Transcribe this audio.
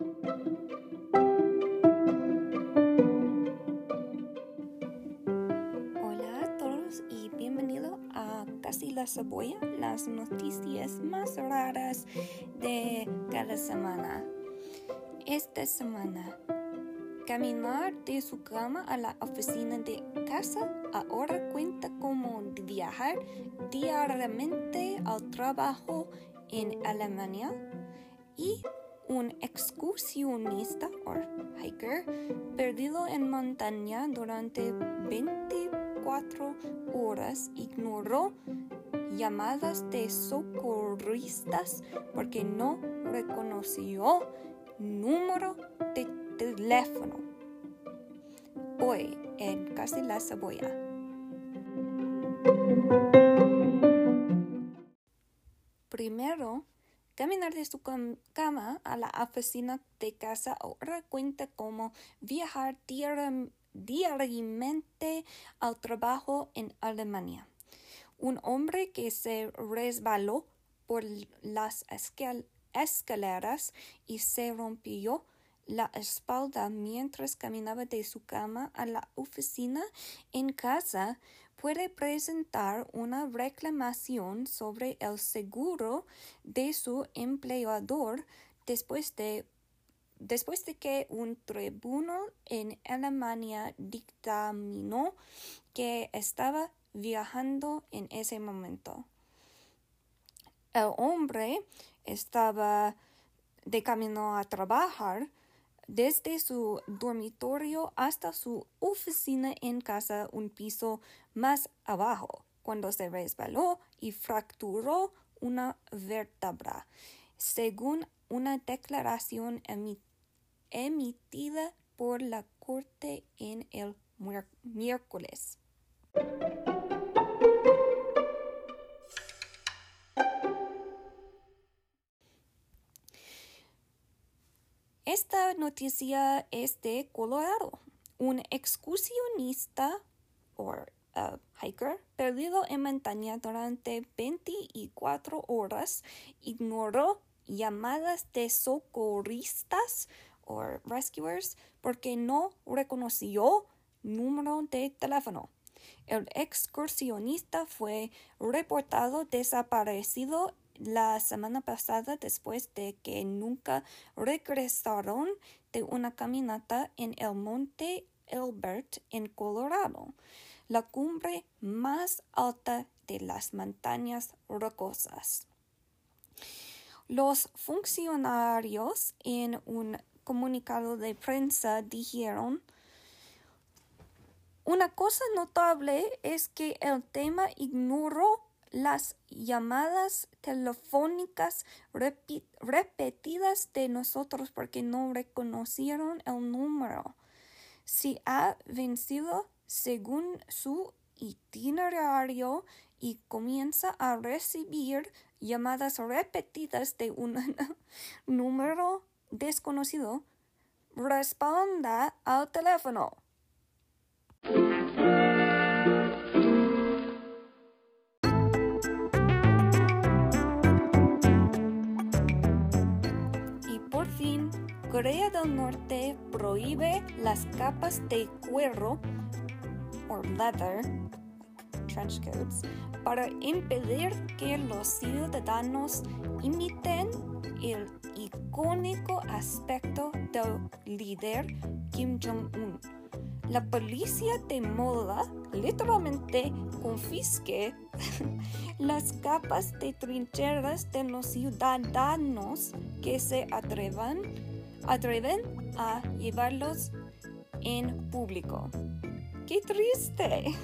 Hola a todos y bienvenido a Casi la Cebolla, las noticias más raras de cada semana. Esta semana, caminar de su cama a la oficina de casa ahora cuenta como viajar diariamente al trabajo en Alemania y un excursionista o hiker perdido en montaña durante 24 horas ignoró llamadas de socorristas porque no reconoció número de teléfono. Hoy en Casi la Cebolla. Primero, Caminar de su cama a la oficina de casa ahora cuenta como viajar diariamente al trabajo en Alemania. Un hombre que se resbaló por las escaleras y se rompió la espalda mientras caminaba de su cama a la oficina en casa puede presentar una reclamación sobre el seguro de su empleador después de, después de que un tribunal en Alemania dictaminó que estaba viajando en ese momento. El hombre estaba de camino a trabajar desde su dormitorio hasta su oficina en casa un piso más abajo, cuando se resbaló y fracturó una vértebra, según una declaración emitida por la corte en el miércoles. Esta noticia es de Colorado. Un excursionista o uh, hiker perdido en montaña durante 24 horas ignoró llamadas de socorristas o rescuers porque no reconoció número de teléfono. El excursionista fue reportado desaparecido la semana pasada después de que nunca regresaron de una caminata en el monte Elbert en Colorado, la cumbre más alta de las montañas rocosas. Los funcionarios en un comunicado de prensa dijeron una cosa notable es que el tema ignoró las llamadas telefónicas repetidas de nosotros porque no reconocieron el número. Si ha vencido según su itinerario y comienza a recibir llamadas repetidas de un número desconocido, responda al teléfono. Corea del Norte prohíbe las capas de cuero o leather trench coats para impedir que los ciudadanos imiten el icónico aspecto del líder Kim Jong-un. La policía de moda literalmente confisque las capas de trincheras de los ciudadanos que se atrevan atreven a llevarlos en público. ¡Qué triste!